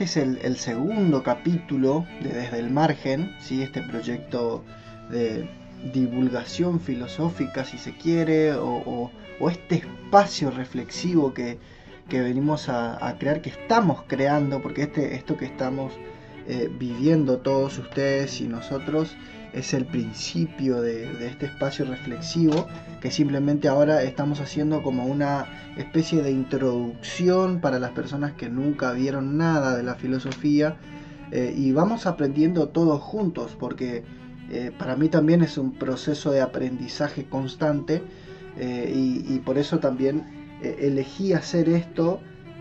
Este es el, segundo capítulo de Desde el Margen, ¿sí? este proyecto de divulgación filosófica, si se quiere, o, este espacio reflexivo que, venimos a, crear, que estamos creando, porque este, esto que estamos eh, viviendo todos ustedes y nosotros es el principio de, este espacio reflexivo que simplemente ahora estamos haciendo como una especie de introducción para las personas que nunca vieron nada de la filosofía eh, y vamos aprendiendo todos juntos porque eh, para mí también es un proceso de aprendizaje constante eh, y, por eso también elegí hacer esto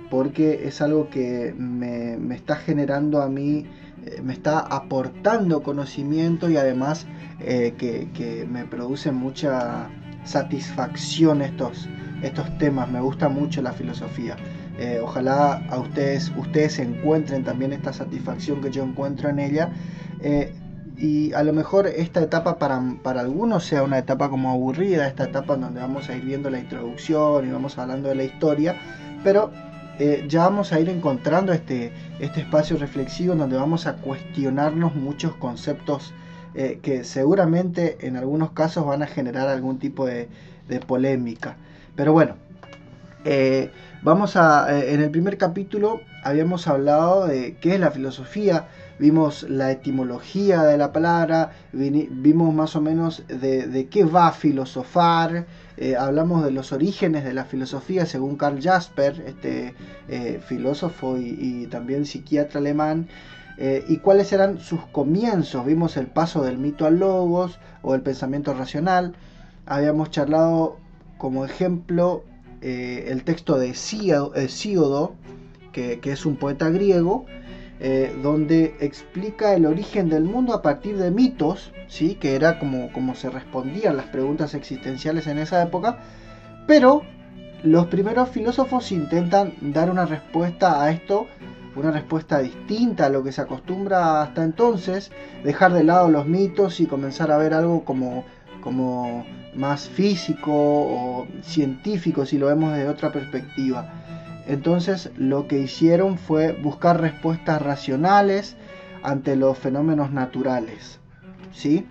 porque es algo que me, me está generando a mí eh, me está aportando conocimiento y además eh, que, me produce mucha satisfacción estos, estos temas. Me gusta mucho la filosofía. Eh, ojalá a ustedes, ustedes encuentren también esta satisfacción que yo encuentro en ella. y a lo mejor esta etapa para, para, algunos sea una etapa como aburrida, esta etapa en donde vamos a ir viendo la introducción y vamos hablando de la historia, pero eh, ya vamos a ir encontrando este, este espacio reflexivo donde vamos a cuestionarnos muchos conceptos eh, que seguramente en algunos casos van a generar algún tipo de, polémica. Pero bueno, eh, vamos a, en el primer capítulo habíamos hablado de qué es la filosofía, vimos la etimología de la palabra, vimos más o menos de, qué va a filosofar, eh, hablamos de los orígenes de la filosofía según Karl Jasper, este eh, filósofo y, también psiquiatra alemán, eh, y cuáles eran sus comienzos. Vimos el paso del mito al logos o el pensamiento racional. Habíamos charlado como ejemplo el texto de Síodo, que es un poeta griego, eh, donde explica el origen del mundo a partir de mitos, ¿sí? que era como, como se respondían las preguntas existenciales en esa época, pero los primeros filósofos intentan dar una respuesta a esto, una respuesta distinta a lo que se acostumbra hasta entonces, dejar de lado los mitos y comenzar a ver algo como, como más físico o científico si lo vemos desde otra perspectiva. Entonces lo que hicieron fue buscar respuestas racionales ante los fenómenos naturales. ¿Sí?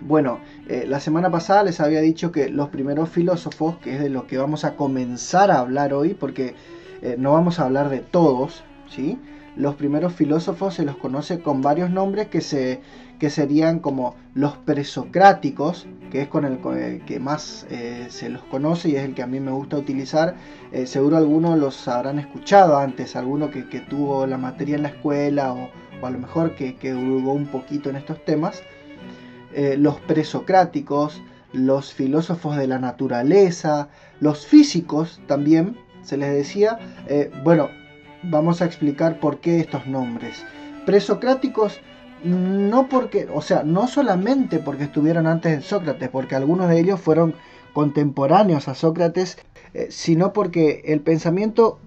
Bueno, eh, la semana pasada les había dicho que los primeros filósofos, que es de lo que vamos a comenzar a hablar hoy, porque eh, no vamos a hablar de todos, ¿sí? Los primeros filósofos se los conoce con varios nombres que se, que serían como los presocráticos, que es con el que más eh, se los conoce y es el que a mí me gusta utilizar. Eh, seguro algunos los habrán escuchado antes, alguno que, tuvo la materia en la escuela o, a lo mejor que, que un poquito en estos temas. Eh, los presocráticos, los filósofos de la naturaleza, los físicos también, se les decía, bueno, vamos a explicar por qué estos nombres. Presocráticos no porque, o sea, no solamente porque estuvieron antes de Sócrates, porque algunos de ellos fueron contemporáneos a Sócrates, eh, sino porque el pensamiento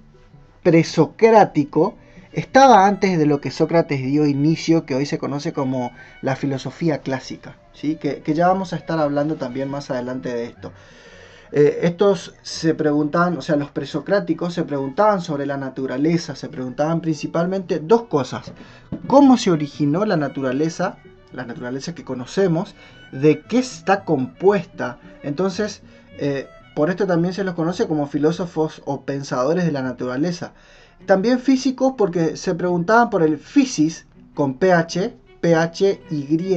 presocrático estaba antes de lo que Sócrates dio inicio, que hoy se conoce como la filosofía clásica, ¿sí? que, que ya vamos a estar hablando también más adelante de esto. Eh, estos se preguntaban, o sea, los presocráticos se preguntaban sobre la naturaleza, se preguntaban principalmente dos cosas. ¿Cómo se originó la naturaleza, la naturaleza que conocemos? ¿De qué está compuesta? Entonces, eh, por esto también se los conoce como filósofos o pensadores de la naturaleza. También físicos porque se preguntaban por el physis con PH, PH, Y,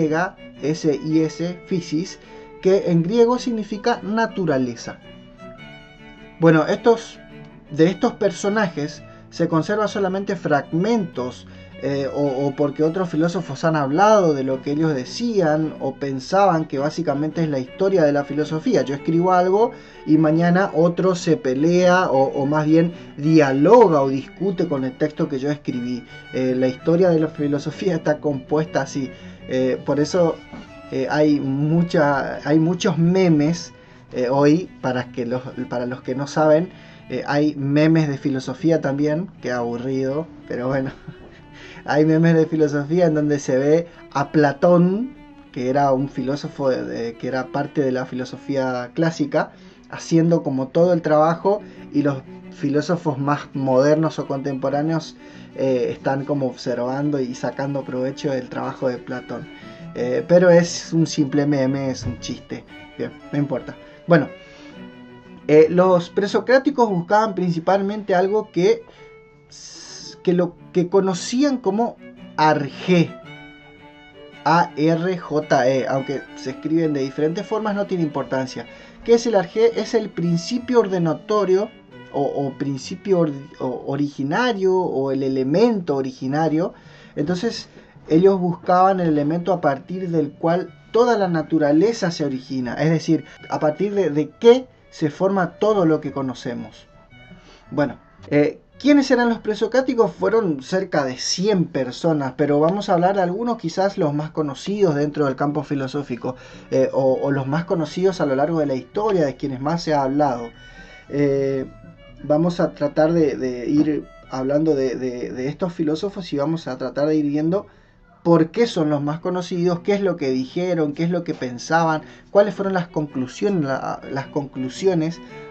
S, S, physis que en griego significa naturaleza. Bueno, estos, de estos personajes se conservan solamente fragmentos eh, o, porque otros filósofos han hablado de lo que ellos decían o pensaban que básicamente es la historia de la filosofía. Yo escribo algo y mañana otro se pelea o, más bien dialoga o discute con el texto que yo escribí. Eh, la historia de la filosofía está compuesta así. Eh, por eso hay, mucha, hay muchos memes hoy, para, que los, para los que no saben. hay memes de filosofía también, que aburrido, pero bueno, hay memes de filosofía en donde se ve a Platón, que era un filósofo que era parte de la filosofía clásica, haciendo como todo el trabajo y los filósofos más modernos o contemporáneos eh, están como observando y sacando provecho del trabajo de Platón. Eh, pero es un simple meme, es un chiste. Bien, no importa. Bueno, eh, los presocráticos buscaban principalmente algo que que lo que conocían como Arge. A-R-J-E, aunque se escriben de diferentes formas, no tiene importancia. ¿Qué es el Arge? Es el principio ordenatorio o, principio originario o el elemento originario. Entonces ellos buscaban el elemento a partir del cual toda la naturaleza se origina, es decir, a partir de, qué se forma todo lo que conocemos. Bueno, eh, ¿Quiénes eran los presocráticos? Fueron cerca de 100 personas, pero vamos a hablar de algunos quizás los más conocidos dentro del campo filosófico eh, o, los más conocidos a lo largo de la historia, de quienes más se ha hablado. Eh, vamos a tratar de, ir hablando de, estos filósofos y vamos a tratar de ir viendo por qué son los más conocidos, qué es lo que dijeron, qué es lo que pensaban, cuáles fueron las conclusiones,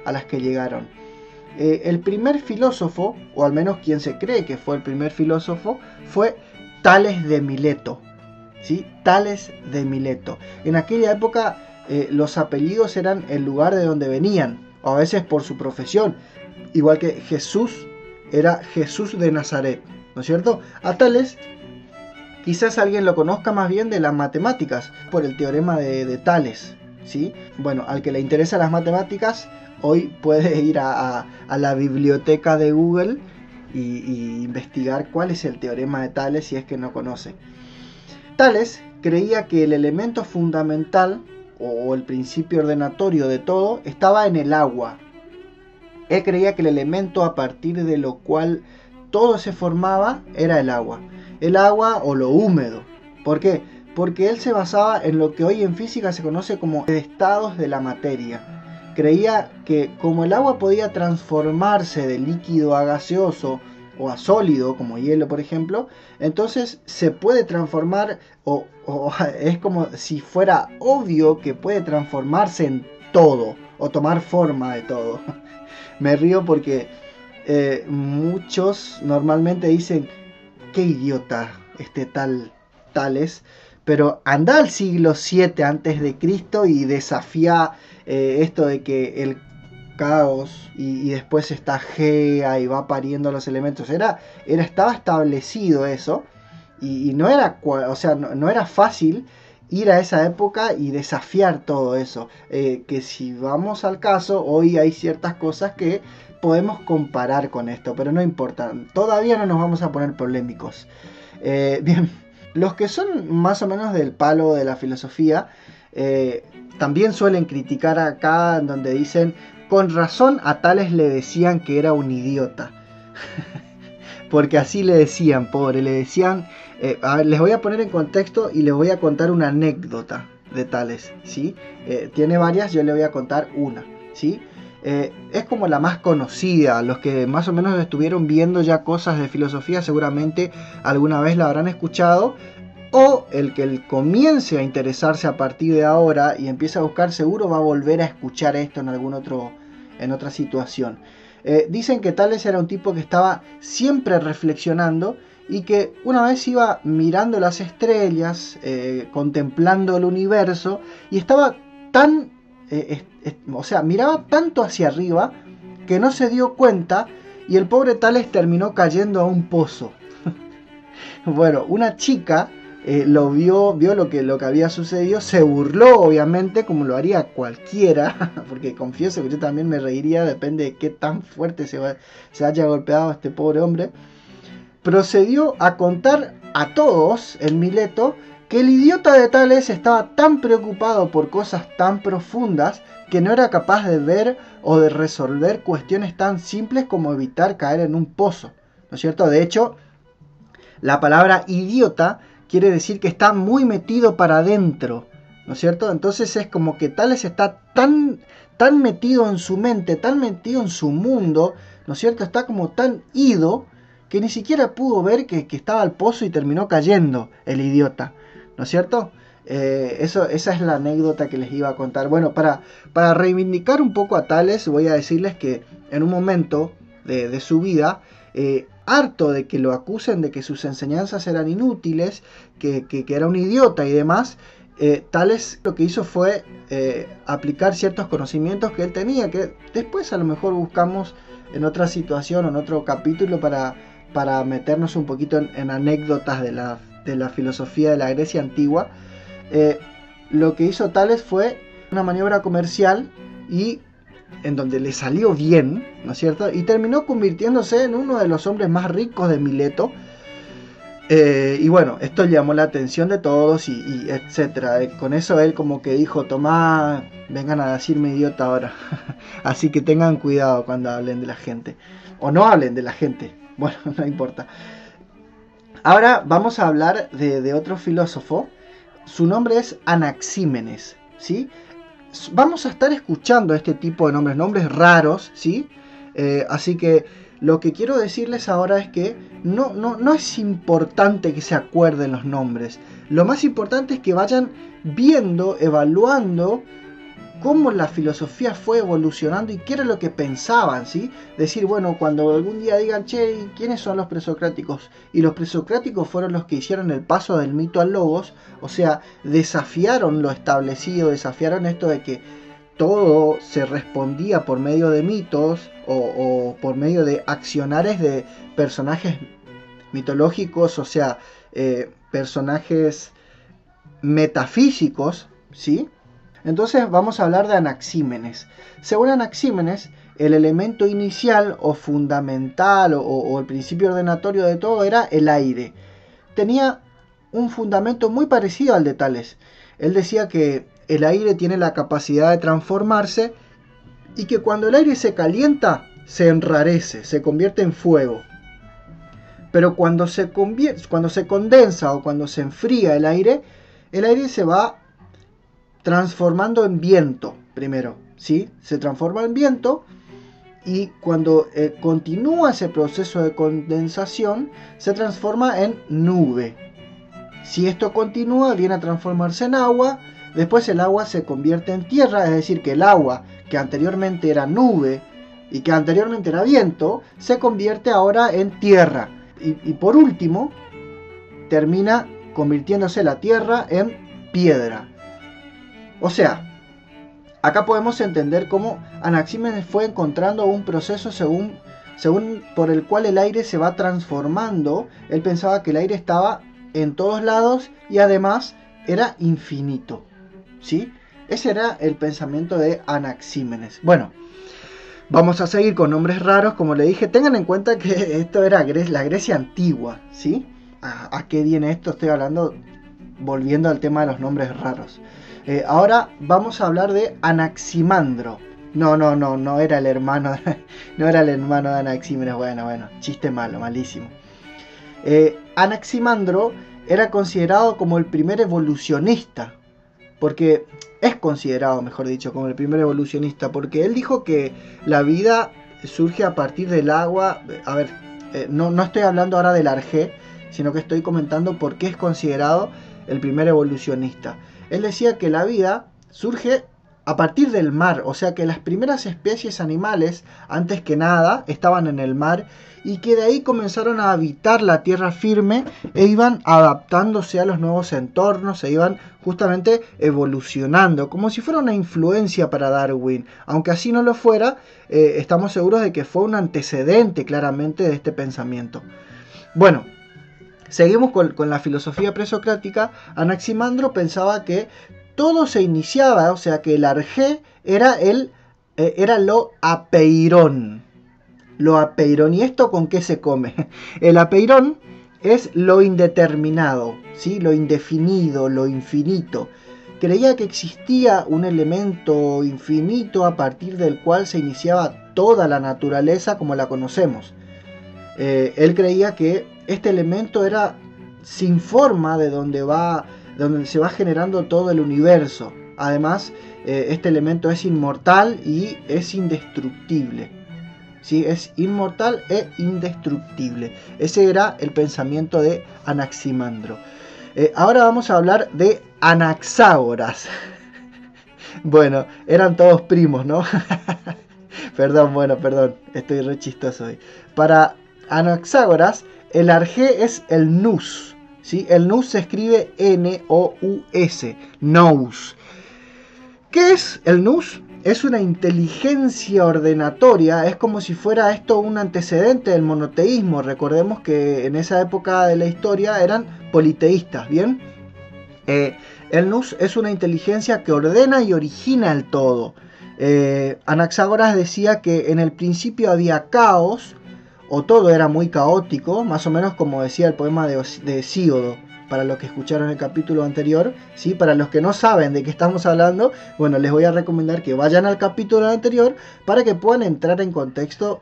a las que llegaron. Eh, el primer filósofo, o al menos quien se cree que fue el primer filósofo, fue Tales de Mileto. ¿sí? Tales de Mileto. En aquella época eh, los apellidos eran el lugar de donde venían, o a veces por su profesión. Igual que Jesús era Jesús de Nazaret, ¿no es cierto? A Tales quizás alguien lo conozca más bien de las matemáticas, por el teorema de, Tales. ¿sí? Bueno, al que le interesan las matemáticas, hoy puede ir a, la biblioteca de Google y, investigar cuál es el teorema de Tales si es que no conoce. Tales creía que el elemento fundamental o el principio ordenatorio de todo estaba en el agua. Él creía que el elemento a partir de lo cual todo se formaba era el agua. El agua o lo húmedo. ¿Por qué? Porque él se basaba en lo que hoy en física se conoce como estados de la materia creía que como el agua podía transformarse de líquido a gaseoso o a sólido, como hielo por ejemplo, entonces se puede transformar o, es como si fuera obvio que puede transformarse en todo o tomar forma de todo. Me río porque eh, muchos normalmente dicen, qué idiota este tal tales, pero anda al siglo 7 antes de Cristo y desafía eh, esto de que el caos y, después está Gea y va pariendo los elementos. Era, era, estaba establecido eso y, no, era, o sea, no, era fácil ir a esa época y desafiar todo eso. Eh, que si vamos al caso, hoy hay ciertas cosas que podemos comparar con esto, pero no importa. Todavía no nos vamos a poner polémicos. Eh, bien, los que son más o menos del palo de la filosofía, también suelen criticar acá donde dicen, con razón a tales le decían que era un idiota. Porque así le decían, pobre, le decían, eh, a ver, les voy a poner en contexto y les voy a contar una anécdota de tales, ¿sí? Eh, tiene varias, yo le voy a contar una, ¿sí? Eh, es como la más conocida, los que más o menos estuvieron viendo ya cosas de filosofía seguramente alguna vez la habrán escuchado, o el que comience a interesarse a partir de ahora y empiece a buscar seguro va a volver a escuchar esto en algún otro en otra situación. Eh, dicen que Tales era un tipo que estaba siempre reflexionando y que una vez iba mirando las estrellas, eh, contemplando el universo y estaba tan, eh, o sea, miraba tanto hacia arriba que no se dio cuenta y el pobre Tales terminó cayendo a un pozo. bueno, una chica eh, lo vio, vio lo que, lo que había sucedido, se burló obviamente como lo haría cualquiera, porque confieso que yo también me reiría, depende de qué tan fuerte se, se haya golpeado este pobre hombre. procedió a contar a todos en Mileto que el idiota de Tales estaba tan preocupado por cosas tan profundas que no era capaz de ver o de resolver cuestiones tan simples como evitar caer en un pozo. ¿No es cierto? De hecho, la palabra idiota quiere decir que está muy metido para adentro. ¿No es cierto? Entonces es como que Tales está tan, tan metido en su mente, tan metido en su mundo, ¿no es cierto? Está como tan ido que ni siquiera pudo ver que, que estaba al pozo y terminó cayendo el idiota. ¿No es cierto? Eh, eso, esa es la anécdota que les iba a contar. Bueno, para, para reivindicar un poco a Tales, voy a decirles que en un momento de, su vida, eh, harto de que lo acusen de que sus enseñanzas eran inútiles, que, era un idiota y demás, eh, Tales lo que hizo fue aplicar ciertos conocimientos que él tenía, que después a lo mejor buscamos en otra situación o en otro capítulo para, para meternos un poquito en anécdotas de la de la filosofía de la Grecia antigua, eh, lo que hizo Tales fue una maniobra comercial y en donde le salió bien, ¿no es cierto? Y terminó convirtiéndose en uno de los hombres más ricos de Mileto. Eh, y bueno, esto llamó la atención de todos y, etcétera. Eh, con eso él como que dijo, tomá, vengan a decirme idiota ahora. Así que tengan cuidado cuando hablen de la gente. O no hablen de la gente. Bueno, no importa. Ahora vamos a hablar de, otro filósofo. Su nombre es Anaxímenes. ¿sí? Vamos a estar escuchando este tipo de nombres, nombres raros. ¿sí? Eh, así que lo que quiero decirles ahora es que no, no, no es importante que se acuerden los nombres. Lo más importante es que vayan viendo, evaluando cómo la filosofía fue evolucionando y qué era lo que pensaban, ¿sí? Decir, bueno, cuando algún día digan, che, ¿quiénes son los presocráticos? Y los presocráticos fueron los que hicieron el paso del mito al logos, o sea, desafiaron lo establecido, desafiaron esto de que todo se respondía por medio de mitos o, por medio de accionares de personajes mitológicos, o sea, eh, personajes metafísicos, ¿sí? Entonces vamos a hablar de Anaxímenes. Según Anaxímenes, el elemento inicial o fundamental o, el principio ordenatorio de todo era el aire. Tenía un fundamento muy parecido al de Tales. Él decía que el aire tiene la capacidad de transformarse y que cuando el aire se calienta, se enrarece, se convierte en fuego. Pero cuando se, cuando se condensa o cuando se enfría el aire, el aire se va transformando en viento primero, ¿sí? Se transforma en viento y cuando eh, continúa ese proceso de condensación se transforma en nube. Si esto continúa viene a transformarse en agua, después el agua se convierte en tierra, es decir, que el agua que anteriormente era nube y que anteriormente era viento, se convierte ahora en tierra. Y, y por último, termina convirtiéndose la tierra en piedra. O sea, acá podemos entender cómo Anaxímenes fue encontrando un proceso según, según por el cual el aire se va transformando. Él pensaba que el aire estaba en todos lados y además era infinito. ¿Sí? Ese era el pensamiento de Anaxímenes. Bueno, vamos a seguir con nombres raros. Como le dije, tengan en cuenta que esto era la Grecia antigua. ¿Sí? ¿A, ¿A, qué viene esto? Estoy hablando, volviendo al tema de los nombres raros. Eh, ahora vamos a hablar de Anaximandro. No, no, no, no era el hermano, no era el hermano de Anaxímenes. Bueno, bueno, chiste malo, malísimo. Eh, Anaximandro era considerado como el primer evolucionista, porque es considerado, mejor dicho, como el primer evolucionista, porque él dijo que la vida surge a partir del agua. A ver, eh, no, no estoy hablando ahora del arjé, sino que estoy comentando por qué es considerado el primer evolucionista él decía que la vida surge a partir del mar, o sea que las primeras especies animales, antes que nada, estaban en el mar y que de ahí comenzaron a habitar la tierra firme e iban adaptándose a los nuevos entornos, se iban justamente evolucionando, como si fuera una influencia para Darwin. Aunque así no lo fuera, eh, estamos seguros de que fue un antecedente claramente de este pensamiento. Bueno, Seguimos con, la filosofía presocrática. Anaximandro pensaba que todo se iniciaba, o sea que el arjé era, el, eh, era lo apeirón. lo apeirón. ¿Y esto con qué se come? El apeirón es lo indeterminado, ¿sí? lo indefinido, lo infinito. Creía que existía un elemento infinito a partir del cual se iniciaba toda la naturaleza como la conocemos. Eh, él creía que este elemento era sin forma de donde va donde se va generando todo el universo. Además, eh, este elemento es inmortal y es indestructible. ¿Sí? Es inmortal e indestructible. Ese era el pensamiento de Anaximandro. Eh, ahora vamos a hablar de Anaxágoras. bueno, eran todos primos, ¿no? perdón, bueno, perdón, estoy re chistoso hoy. Para Anaxágoras, el arjé es el nus. ¿sí? El nous se escribe N-O-U-S, nous. ¿Qué es el nous? Es una inteligencia ordenatoria, es como si fuera esto un antecedente del monoteísmo. Recordemos que en esa época de la historia eran politeístas, ¿bien? Eh, el nous es una inteligencia que ordena y origina el todo. Eh, Anaxágoras decía que en el principio había caos, o todo era muy caótico, más o menos como decía el poema de, de para los que escucharon el capítulo anterior, ¿sí? para los que no saben de qué estamos hablando, bueno, les voy a recomendar que vayan al capítulo anterior para que puedan entrar en contexto,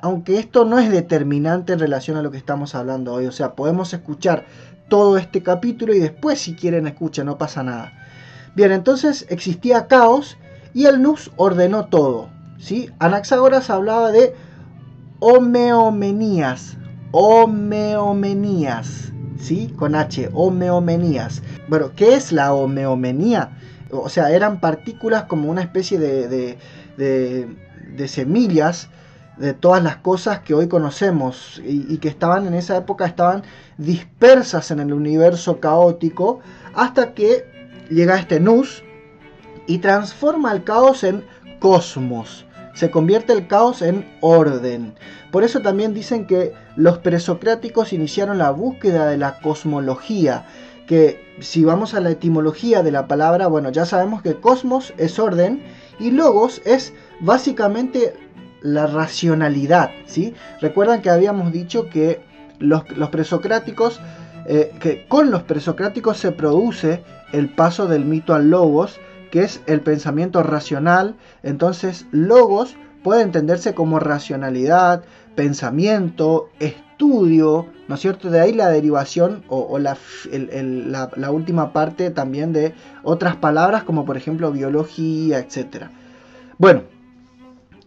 aunque esto no es determinante en relación a lo que estamos hablando hoy, o sea, podemos escuchar todo este capítulo y después si quieren escuchar, no pasa nada. Bien, entonces existía caos y el Nus ordenó todo, ¿sí? Anaxágoras hablaba de homeomenías, homeomenías, ¿sí? Con H, homeomenías. Bueno, ¿qué es la homeomenía? O sea, eran partículas como una especie de, de, semillas de todas las cosas que hoy conocemos y, y, que estaban en esa época estaban dispersas en el universo caótico hasta que llega este Nus y transforma el caos en cosmos se convierte el caos en orden. Por eso también dicen que los presocráticos iniciaron la búsqueda de la cosmología, que si vamos a la etimología de la palabra, bueno, ya sabemos que cosmos es orden y logos es básicamente la racionalidad, ¿sí? Recuerdan que habíamos dicho que los, presocráticos, eh, que con los presocráticos se produce el paso del mito al logos, que es el pensamiento racional. Entonces, logos puede entenderse como racionalidad, pensamiento, estudio, ¿no es cierto? De ahí la derivación o, la, última parte también de otras palabras como por ejemplo biología, etc. Bueno,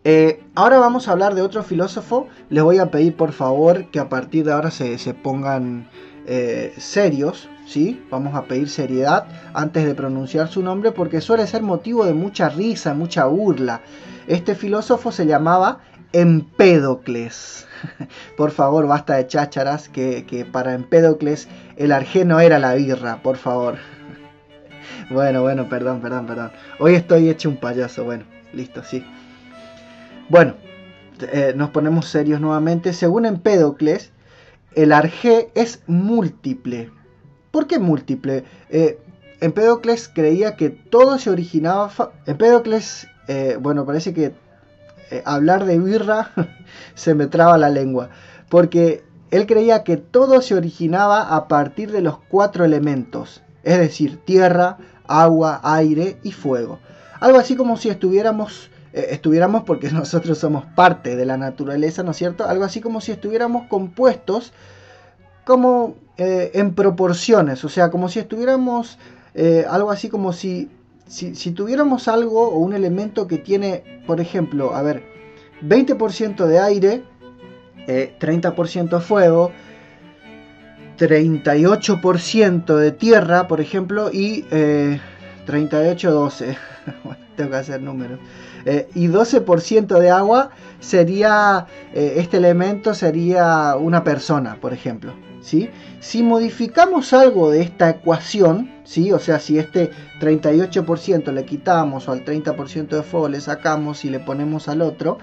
eh, ahora vamos a hablar de otro filósofo. Les voy a pedir por favor que a partir de ahora se, se pongan eh, serios, Vamos a pedir seriedad antes de pronunciar su nombre porque suele ser motivo de mucha risa, mucha burla. Este filósofo se llamaba Empédocles. por favor, basta de chácharas, que, para Empédocles el argeno era la birra, por favor. bueno, bueno, perdón, perdón, perdón. Hoy estoy hecho un payaso, bueno, listo, sí. Bueno, eh, nos ponemos serios nuevamente. Según Empédocles, el arjé es múltiple. ¿Por qué múltiple? Eh, Empédocles creía que todo se originaba... Empédocles, eh, bueno, parece que eh, hablar de birra se me traba la lengua. Porque él creía que todo se originaba a partir de los cuatro elementos. Es decir, tierra, agua, aire y fuego. Algo así como si estuviéramos estuviéramos porque nosotros somos parte de la naturaleza, ¿no es cierto? Algo así como si estuviéramos compuestos como eh, en proporciones, o sea, como si estuviéramos eh, algo así como si, si, tuviéramos algo o un elemento que tiene, por ejemplo, a ver, 20% de aire, 30% eh, de fuego, 38% de tierra, por ejemplo, y 38, 12. tengo que hacer números. Eh, y 12% de agua sería, eh, este elemento sería una persona, por ejemplo. Si modificamos algo de esta ecuación, ¿sí? o sea, si este 38% le quitamos o al 30% de fuego le sacamos y le ponemos al otro,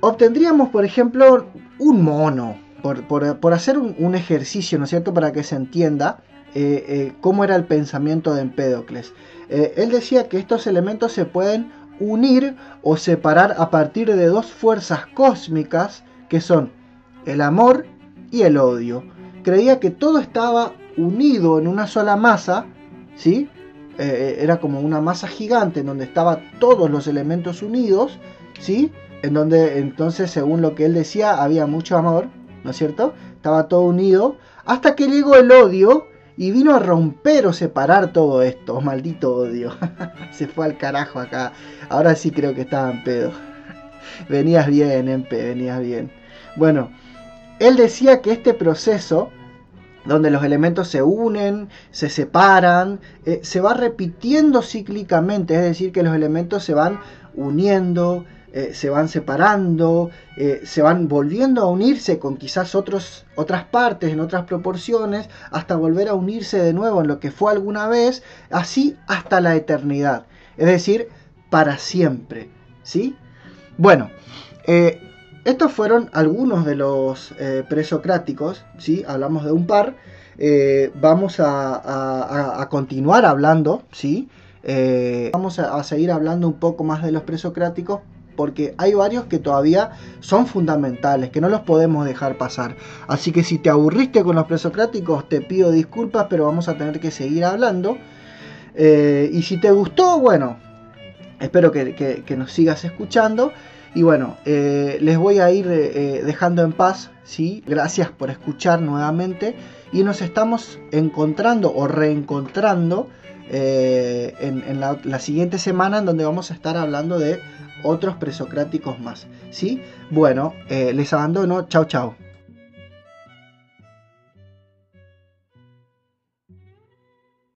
obtendríamos, por ejemplo, un mono, por, hacer un, ejercicio, ¿no es cierto?, para que se entienda eh, cómo era el pensamiento de Empédocles. él decía que estos elementos se pueden unir o separar a partir de dos fuerzas cósmicas que son el amor y el odio. Creía que todo estaba unido en una sola masa, ¿sí? Eh, era como una masa gigante en donde estaban todos los elementos unidos, ¿sí? En donde entonces, según lo que él decía, había mucho amor, ¿no es cierto? Estaba todo unido, hasta que llegó el odio y vino a romper o separar todo esto. Maldito odio. Se fue al carajo acá. Ahora sí creo que estaba en pedo. venías bien, Empe, venías bien. Bueno, él decía que este proceso donde los elementos se unen, se separan, eh, se va repitiendo cíclicamente, es decir, que los elementos se van uniendo, eh, se van separando, eh, se van volviendo a unirse con quizás otras partes, en otras proporciones, hasta volver a unirse de nuevo en lo que fue alguna vez, así hasta la eternidad, es decir, para siempre. ¿sí? Bueno, estos fueron algunos de los eh, presocráticos, ¿sí? hablamos de un par. Eh, vamos a, continuar hablando, ¿sí? Eh, vamos a, seguir hablando un poco más de los presocráticos porque hay varios que todavía son fundamentales, que no los podemos dejar pasar. Así que si te aburriste con los presocráticos, te pido disculpas, pero vamos a tener que seguir hablando. y si te gustó, bueno, espero que nos sigas escuchando. Y bueno, eh, les voy a ir eh, eh, dejando en paz, ¿sí? Gracias por escuchar nuevamente. Y nos estamos encontrando o reencontrando en, la, la, siguiente semana en donde vamos a estar hablando de otros presocráticos más, ¿sí? Bueno, les abandono. Chao, chao.